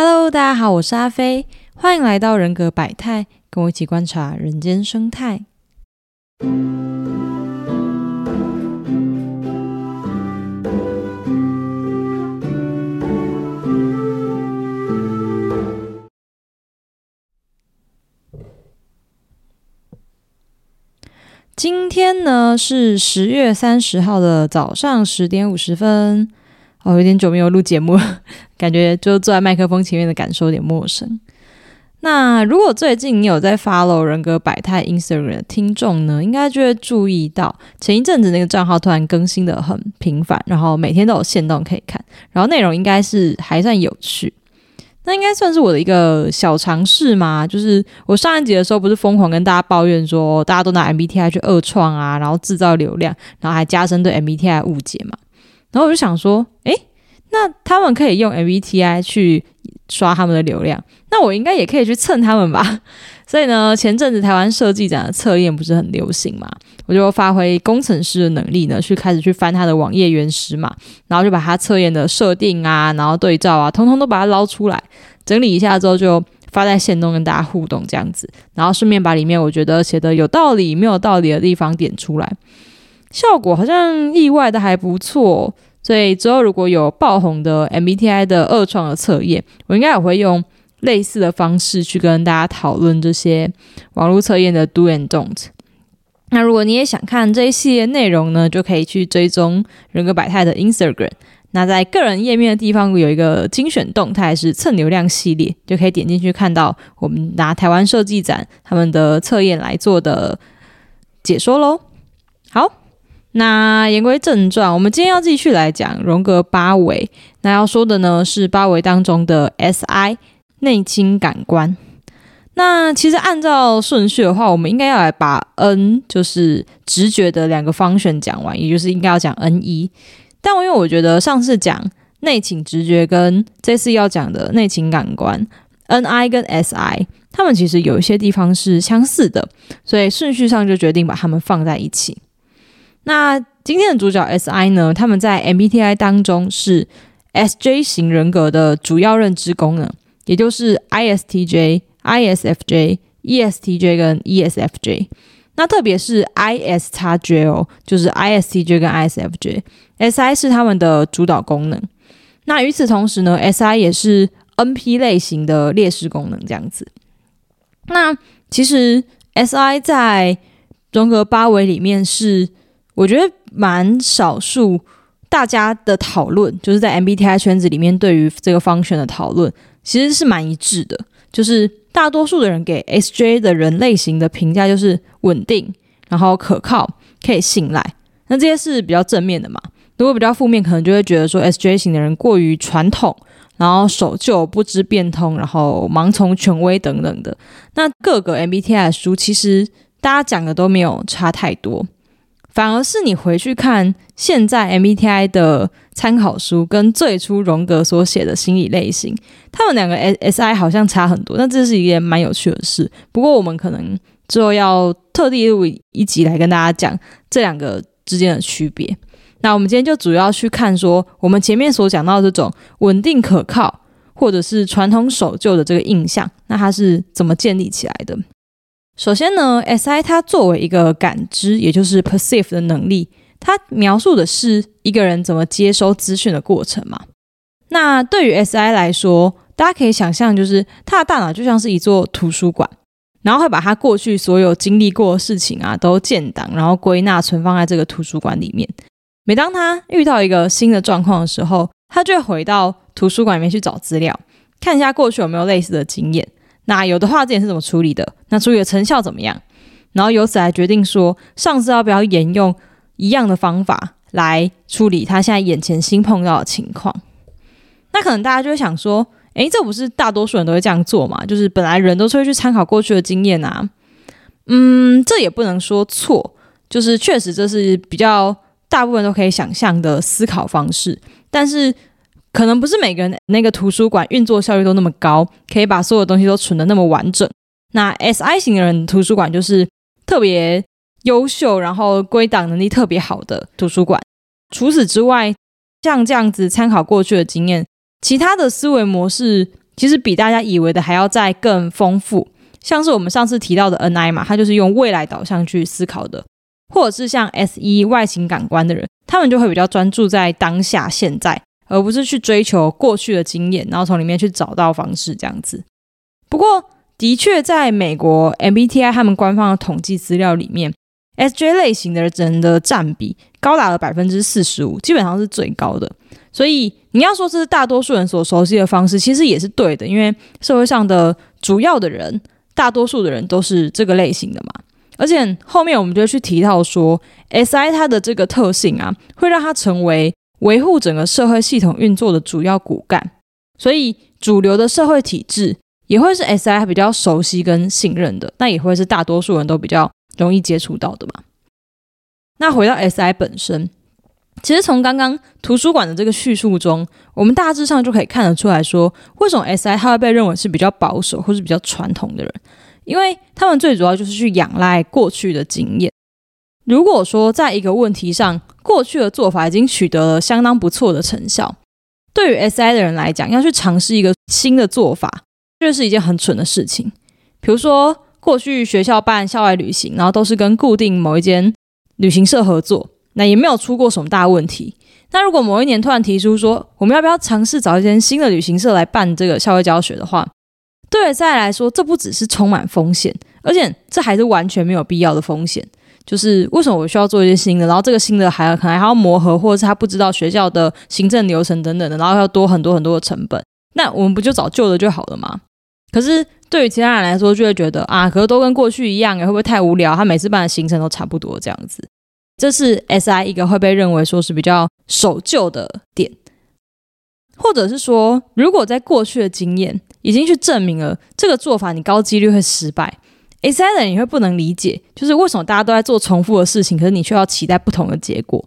Hello，大家好，我是阿飞，欢迎来到人格百态，跟我一起观察人间生态。今天呢是十月三十号的早上十点五十分。哦，有点久没有录节目了，感觉就坐在麦克风前面的感受有点陌生。那如果最近你有在 follow 人格百态 Instagram 的听众呢，应该就会注意到前一阵子那个账号突然更新的很频繁，然后每天都有线动可以看，然后内容应该是还算有趣。那应该算是我的一个小尝试嘛，就是我上一集的时候不是疯狂跟大家抱怨说，大家都拿 MBTI 去恶创啊，然后制造流量，然后还加深对 MBTI 误解嘛。然后我就想说，诶，那他们可以用 MBTI 去刷他们的流量，那我应该也可以去蹭他们吧？所以呢，前阵子台湾设计展的测验不是很流行嘛，我就发挥工程师的能力呢，去开始去翻他的网页原始码，然后就把他测验的设定啊，然后对照啊，通通都把它捞出来，整理一下之后就发在线中跟大家互动这样子，然后顺便把里面我觉得写的有道理、没有道理的地方点出来。效果好像意外的还不错，所以之后如果有爆红的 MBTI 的二创的测验，我应该也会用类似的方式去跟大家讨论这些网络测验的 Do and Don't。那如果你也想看这一系列内容呢，就可以去追踪人格百态的 Instagram。那在个人页面的地方有一个精选动态是蹭流量系列，就可以点进去看到我们拿台湾设计展他们的测验来做的解说喽。好。那言归正传，我们今天要继续来讲荣格八维。那要说的呢是八维当中的 S I 内倾感官。那其实按照顺序的话，我们应该要来把 N 就是直觉的两个方选讲完，也就是应该要讲 N 一。但我因为我觉得上次讲内倾直觉跟这次要讲的内倾感官 N I 跟 S I，他们其实有一些地方是相似的，所以顺序上就决定把它们放在一起。那今天的主角 S I 呢？他们在 M B T I 当中是 S J 型人格的主要认知功能，也就是 I S T J、I S F J、E S T J 跟 E S F J。那特别是 I S 叉 J 哦，就是 I S T J 跟 I S F J，S I 是他们的主导功能。那与此同时呢，S I 也是 N P 类型的劣势功能，这样子。那其实 S I 在荣格八维里面是。我觉得蛮少数，大家的讨论就是在 MBTI 圈子里面对于这个方选的讨论，其实是蛮一致的。就是大多数的人给 SJ 的人类型的评价就是稳定，然后可靠，可以信赖。那这些是比较正面的嘛？如果比较负面，可能就会觉得说 SJ 型的人过于传统，然后守旧、不知变通，然后盲从权威等等的。那各个 MBTI 的书其实大家讲的都没有差太多。反而是你回去看现在 MBTI 的参考书，跟最初荣格所写的心理类型，他们两个 SI 好像差很多。那这是一件蛮有趣的事。不过我们可能之后要特地录一集来跟大家讲这两个之间的区别。那我们今天就主要去看说，我们前面所讲到这种稳定可靠，或者是传统守旧的这个印象，那它是怎么建立起来的？首先呢，S I 它作为一个感知，也就是 perceive 的能力，它描述的是一个人怎么接收资讯的过程嘛。那对于 S I 来说，大家可以想象，就是他的大脑就像是一座图书馆，然后会把他过去所有经历过的事情啊都建档，然后归纳存放在这个图书馆里面。每当他遇到一个新的状况的时候，他就会回到图书馆里面去找资料，看一下过去有没有类似的经验。那有的话，之前是怎么处理的？那处理的成效怎么样？然后由此来决定说，上次要不要沿用一样的方法来处理他现在眼前新碰到的情况？那可能大家就会想说，诶，这不是大多数人都会这样做嘛？就是本来人都是会去参考过去的经验啊。嗯，这也不能说错，就是确实这是比较大部分都可以想象的思考方式，但是。可能不是每个人那个图书馆运作效率都那么高，可以把所有东西都存的那么完整。那 S I 型的人图书馆就是特别优秀，然后归档能力特别好的图书馆。除此之外，像这样子参考过去的经验，其他的思维模式其实比大家以为的还要再更丰富。像是我们上次提到的 NI 嘛，它就是用未来导向去思考的，或者是像 SE 外形感官的人，他们就会比较专注在当下现在，而不是去追求过去的经验，然后从里面去找到方式这样子。不过，的确在美国 MBTI 他们官方的统计资料里面，SJ 类型的人的占比高达了百分之四十五，基本上是最高的。所以你要说这是大多数人所熟悉的方式，其实也是对的，因为社会上的主要的人，大多数的人都是这个类型的嘛。而且后面我们就去提到说，SI 它的这个特性啊，会让它成为维护整个社会系统运作的主要骨干。所以主流的社会体制也会是 SI 比较熟悉跟信任的，那也会是大多数人都比较容易接触到的嘛。那回到 SI 本身。其实从刚刚图书馆的这个叙述中，我们大致上就可以看得出来说，为什么 S I 它会被认为是比较保守或是比较传统的人，因为他们最主要就是去仰赖过去的经验。如果说在一个问题上，过去的做法已经取得了相当不错的成效，对于 S I 的人来讲，要去尝试一个新的做法，这是一件很蠢的事情。比如说，过去学校办校外旅行，然后都是跟固定某一间旅行社合作。那也没有出过什么大问题。那如果某一年突然提出说，我们要不要尝试找一间新的旅行社来办这个校外教学的话，对 SI 来说，这不只是充满风险，而且这还是完全没有必要的风险。就是为什么我需要做一些新的，然后这个新的还要可能还要磨合，或者是他不知道学校的行政流程等等的，然后要多很多很多的成本。那我们不就找旧的就好了吗？可是对于其他人来说，就会觉得啊，可是都跟过去一样，会不会太无聊？他每次办的行程都差不多这样子。这是 S I 一个会被认为说是比较守旧的点，或者是说，如果在过去的经验已经去证明了这个做法，你高几率会失败，S I 的人也会不能理解，就是为什么大家都在做重复的事情，可是你却要期待不同的结果。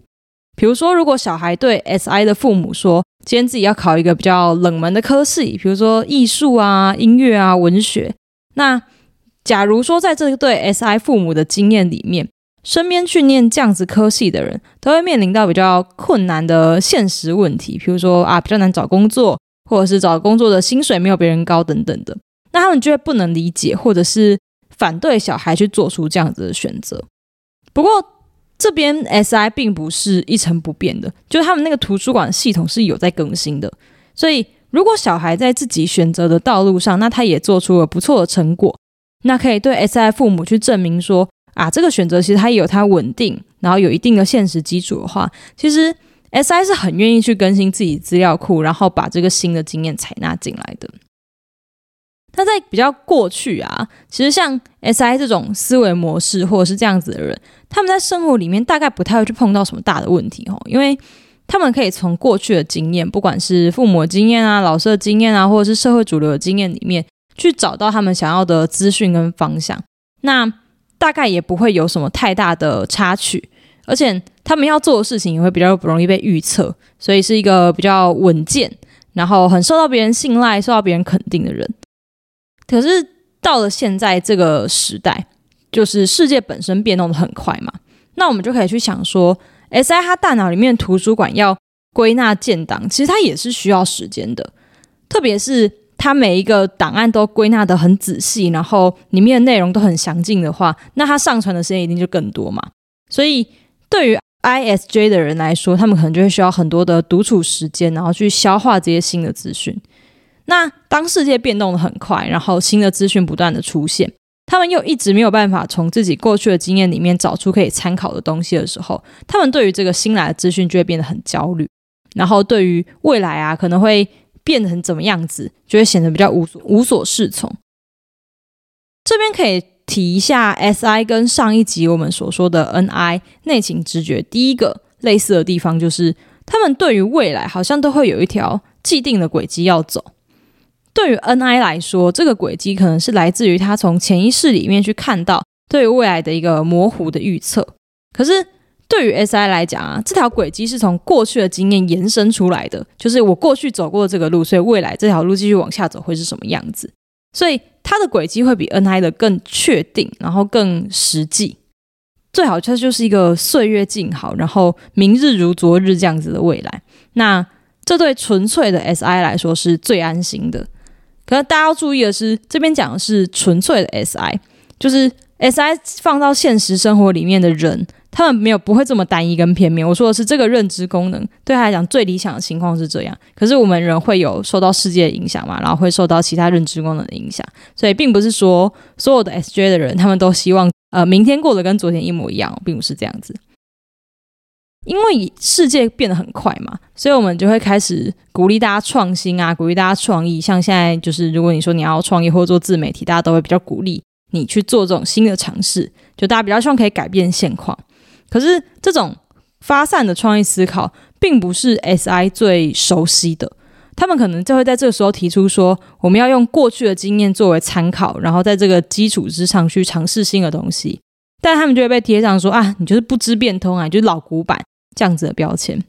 比如说，如果小孩对 S I 的父母说，今天自己要考一个比较冷门的科系，比如说艺术啊、音乐啊、文学，那假如说在这对 S I 父母的经验里面，身边去念这样子科系的人，都会面临到比较困难的现实问题，比如说啊，比较难找工作，或者是找工作的薪水没有别人高等等的。那他们就会不能理解，或者是反对小孩去做出这样子的选择。不过这边 S I 并不是一成不变的，就是他们那个图书馆系统是有在更新的。所以如果小孩在自己选择的道路上，那他也做出了不错的成果，那可以对 S I 父母去证明说。啊，这个选择其实它也有它稳定，然后有一定的现实基础的话，其实 S I 是很愿意去更新自己资料库，然后把这个新的经验采纳进来的。那在比较过去啊，其实像 S I 这种思维模式或者是这样子的人，他们在生活里面大概不太会去碰到什么大的问题哦，因为他们可以从过去的经验，不管是父母的经验啊、老师的经验啊，或者是社会主流的经验里面，去找到他们想要的资讯跟方向。那大概也不会有什么太大的插曲，而且他们要做的事情也会比较不容易被预测，所以是一个比较稳健，然后很受到别人信赖、受到别人肯定的人。可是到了现在这个时代，就是世界本身变动的很快嘛，那我们就可以去想说，S I 它大脑里面图书馆要归纳建档，其实它也是需要时间的，特别是。它每一个档案都归纳的很仔细，然后里面的内容都很详尽的话，那它上传的时间一定就更多嘛。所以对于 ISJ 的人来说，他们可能就会需要很多的独处时间，然后去消化这些新的资讯。那当世界变动的很快，然后新的资讯不断的出现，他们又一直没有办法从自己过去的经验里面找出可以参考的东西的时候，他们对于这个新来的资讯就会变得很焦虑，然后对于未来啊，可能会。变成怎么样子，就会显得比较无所无所适从。这边可以提一下 S I 跟上一集我们所说的 N I 内情直觉，第一个类似的地方就是，他们对于未来好像都会有一条既定的轨迹要走。对于 N I 来说，这个轨迹可能是来自于他从潜意识里面去看到对于未来的一个模糊的预测，可是。对于 S I 来讲啊，这条轨迹是从过去的经验延伸出来的，就是我过去走过这个路，所以未来这条路继续往下走会是什么样子？所以它的轨迹会比 N I 的更确定，然后更实际。最好它就是一个岁月静好，然后明日如昨日这样子的未来。那这对纯粹的 S I 来说是最安心的。可是大家要注意的是，这边讲的是纯粹的 SI，就是 SI 放到现实生活里面的人，他们没有不会这么单一跟片面。我说的是这个认知功能对他来讲最理想的情况是这样，可是我们人会有受到世界的影响嘛，然后会受到其他认知功能的影响，所以并不是说所有的 SJ 的人他们都希望呃明天过得跟昨天一模一样，并不是这样子。因为世界变得很快嘛，所以我们就会开始鼓励大家创新啊，鼓励大家创意。像现在就是，如果你说你要创业或者做自媒体，大家都会比较鼓励你去做这种新的尝试，就大家比较希望可以改变现况。可是这种发散的创意思考，并不是 SI 最熟悉的。他们可能就会在这个时候提出说，我们要用过去的经验作为参考，然后在这个基础之上去尝试新的东西。但他们就会被贴上说啊，你就是不知变通啊，就是老古板。这样子的标签，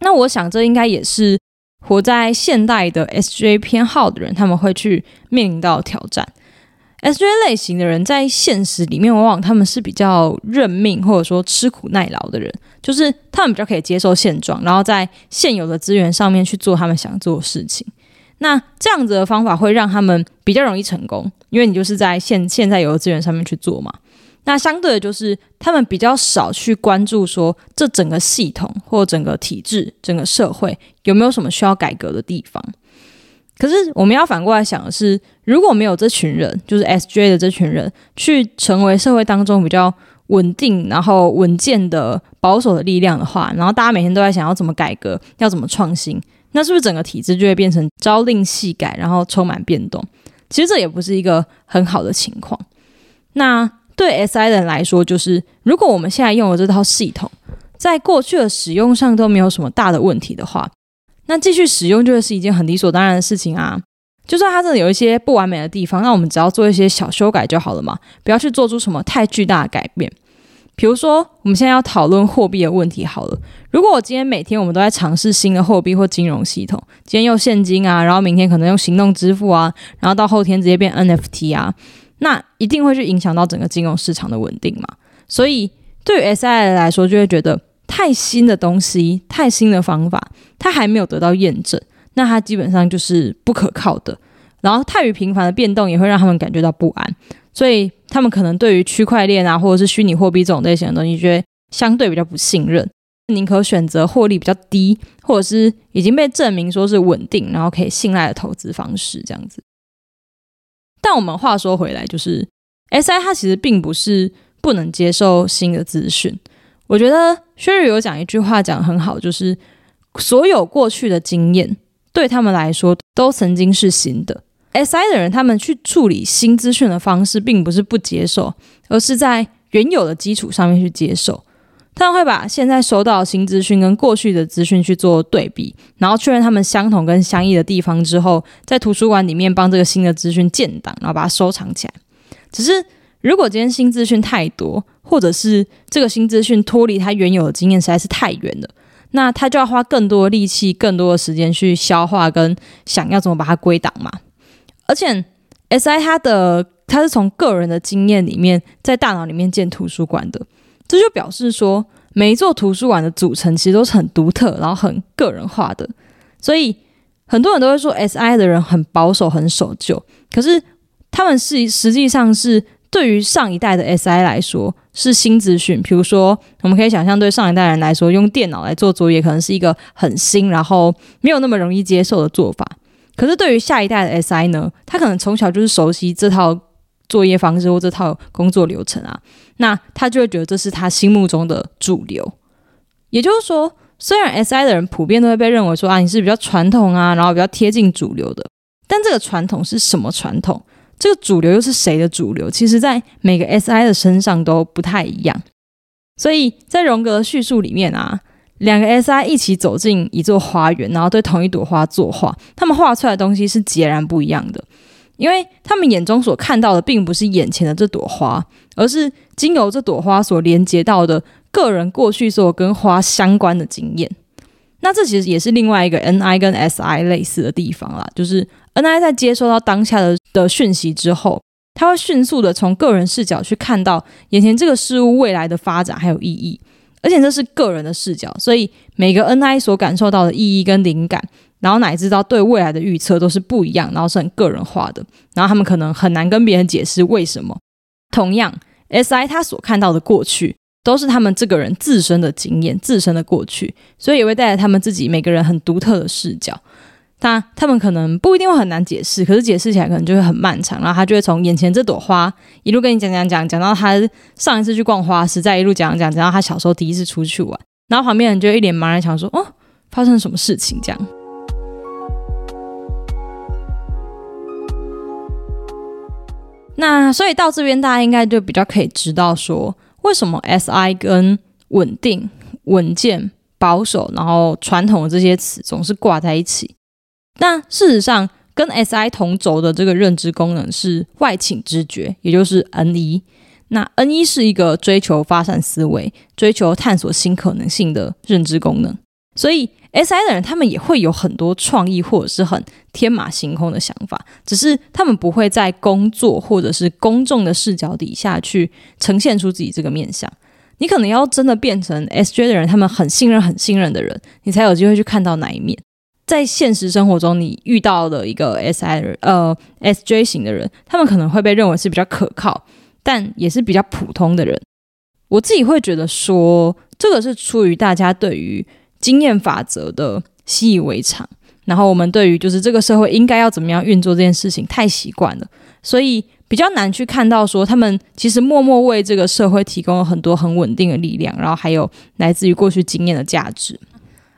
那我想这应该也是活在现代的 SJ 偏好的人，他们会去面临到挑战。SJ 类型的人在现实里面，往往他们是比较认命或者说吃苦耐劳的人，就是他们比较可以接受现状，然后在现有的资源上面去做他们想做的事情。那这样子的方法会让他们比较容易成功，因为你就是在现现在有的资源上面去做嘛。那相对的，就是他们比较少去关注说这整个系统或整个体制、整个社会有没有什么需要改革的地方。可是我们要反过来想的是，如果没有这群人，就是 SJ 的这群人，去成为社会当中比较稳定、然后稳健的保守的力量的话，然后大家每天都在想要怎么改革、要怎么创新，那是不是整个体制就会变成朝令夕改，然后充满变动？其实这也不是一个很好的情况。那对 SI 的人来说，就是如果我们现在用的这套系统，在过去的使用上都没有什么大的问题的话，那继续使用就是一件很理所当然的事情啊。就算它真的有一些不完美的地方，那我们只要做一些小修改就好了嘛，不要去做出什么太巨大的改变。比如说，我们现在要讨论货币的问题好了。如果我今天每天我们都在尝试新的货币或金融系统，今天用现金啊，然后明天可能用行动支付啊，然后到后天直接变 NFT 啊。那一定会去影响到整个金融市场的稳定嘛？所以对于 SI 来说，就会觉得太新的东西、太新的方法，它还没有得到验证，那它基本上就是不可靠的。然后太于频繁的变动，也会让他们感觉到不安，所以他们可能对于区块链啊，或者是虚拟货币这种类型的东西，觉得相对比较不信任，宁可选择获利比较低，或者是已经被证明说是稳定，然后可以信赖的投资方式这样子。但我们话说回来，就是 S I 它其实并不是不能接受新的资讯。我觉得薛瑞有讲一句话讲的很好，就是所有过去的经验对他们来说都曾经是新的。S I 的人他们去处理新资讯的方式，并不是不接受，而是在原有的基础上面去接受。他会把现在收到的新资讯跟过去的资讯去做对比，然后确认他们相同跟相异的地方之后，在图书馆里面帮这个新的资讯建档，然后把它收藏起来。只是如果今天新资讯太多，或者是这个新资讯脱离他原有的经验实在是太远了，那他就要花更多的力气、更多的时间去消化跟想要怎么把它归档嘛。而且 S I 它的它是从个人的经验里面在大脑里面建图书馆的。这就表示说，每一座图书馆的组成其实都是很独特，然后很个人化的。所以很多人都会说，SI 的人很保守、很守旧。可是他们是实际上是对于上一代的 SI 来说是新资讯。比如说，我们可以想象，对上一代人来说，用电脑来做作业可能是一个很新，然后没有那么容易接受的做法。可是对于下一代的 SI 呢，他可能从小就是熟悉这套。作业方式或这套工作流程啊，那他就会觉得这是他心目中的主流。也就是说，虽然 SI 的人普遍都会被认为说啊，你是比较传统啊，然后比较贴近主流的，但这个传统是什么传统？这个主流又是谁的主流？其实，在每个 SI 的身上都不太一样。所以在荣格的叙述里面啊，两个 SI 一起走进一座花园，然后对同一朵花作画，他们画出来的东西是截然不一样的。因为他们眼中所看到的，并不是眼前的这朵花，而是经由这朵花所连接到的个人过去所有跟花相关的经验。那这其实也是另外一个 N I 跟 S I 类似的地方啦，就是 N I 在接收到当下的的讯息之后，他会迅速的从个人视角去看到眼前这个事物未来的发展还有意义，而且这是个人的视角，所以每个 N I 所感受到的意义跟灵感。然后乃至到对未来的预测都是不一样，然后是很个人化的，然后他们可能很难跟别人解释为什么。同样，SI 他所看到的过去都是他们这个人自身的经验、自身的过去，所以也会带来他们自己每个人很独特的视角。那他们可能不一定会很难解释，可是解释起来可能就会很漫长，然后他就会从眼前这朵花一路跟你讲讲讲，讲到他上一次去逛花市，再一路讲讲讲到他小时候第一次出去玩，然后旁边人就一脸茫然，想说：“哦，发生了什么事情？”这样。那所以到这边，大家应该就比较可以知道说，为什么 S I 跟稳定、稳健、保守，然后传统的这些词总是挂在一起。那事实上，跟 S I 同轴的这个认知功能是外倾知觉，也就是 N 一。那 N 一是一个追求发散思维、追求探索新可能性的认知功能。所以 S I 的人，他们也会有很多创意或者是很天马行空的想法，只是他们不会在工作或者是公众的视角底下去呈现出自己这个面相。你可能要真的变成 S J 的人，他们很信任、很信任的人，你才有机会去看到哪一面。在现实生活中，你遇到的一个 S I 呃 S J 型的人，他们可能会被认为是比较可靠，但也是比较普通的人。我自己会觉得说，这个是出于大家对于经验法则的习以为常，然后我们对于就是这个社会应该要怎么样运作这件事情太习惯了，所以比较难去看到说他们其实默默为这个社会提供了很多很稳定的力量，然后还有来自于过去经验的价值。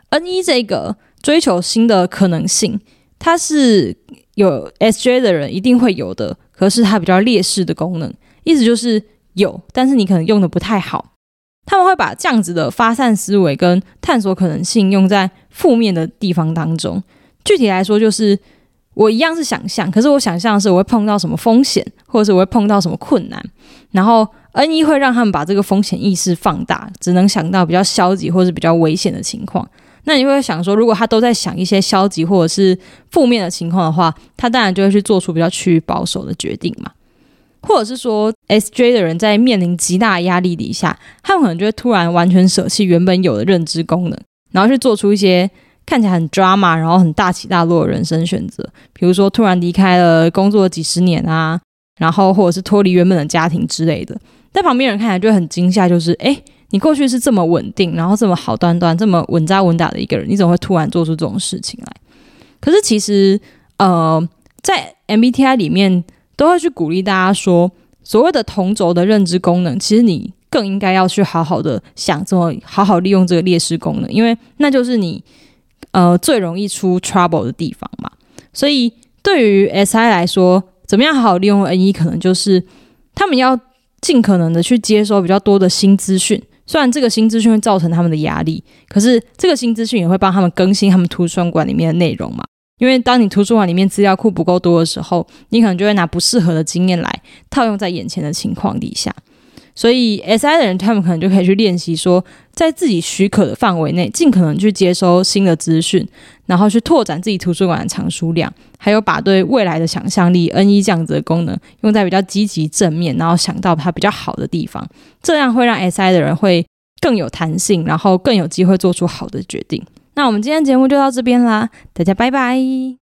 N 一这个。追求新的可能性，它是有 SJ 的人一定会有的，可是它比较劣势的功能，意思就是有，但是你可能用的不太好。他们会把这样子的发散思维跟探索可能性用在负面的地方当中。具体来说，就是我一样是想象，可是我想象的是我会碰到什么风险，或者是我会碰到什么困难，然后 N 一会让他们把这个风险意识放大，只能想到比较消极或者比较危险的情况。那你会想说，如果他都在想一些消极或者是负面的情况的话，他当然就会去做出比较趋于保守的决定嘛。或者是说，S J 的人在面临极大压力底下，他们可能就会突然完全舍弃原本有的认知功能，然后去做出一些看起来很 drama，然后很大起大落的人生选择。比如说，突然离开了工作几十年啊，然后或者是脱离原本的家庭之类的，在旁边人看起来就很惊吓，就是哎。你过去是这么稳定，然后这么好端端、这么稳扎稳打的一个人，你怎么会突然做出这种事情来？可是其实，呃，在 MBTI 里面都会去鼓励大家说，所谓的同轴的认知功能，其实你更应该要去好好的想怎么好好利用这个劣势功能，因为那就是你呃最容易出 trouble 的地方嘛。所以对于 SI 来说，怎么样好好利用 N 一，可能就是他们要尽可能的去接收比较多的新资讯。虽然这个新资讯会造成他们的压力，可是这个新资讯也会帮他们更新他们图书馆里面的内容嘛？因为当你图书馆里面资料库不够多的时候，你可能就会拿不适合的经验来套用在眼前的情况底下。所以，S I 的人他们可能就可以去练习说，在自己许可的范围内，尽可能去接收新的资讯，然后去拓展自己图书馆的藏书量，还有把对未来的想象力 N 一这样子的功能用在比较积极正面，然后想到它比较好的地方，这样会让 S I 的人会更有弹性，然后更有机会做出好的决定。那我们今天节目就到这边啦，大家拜拜。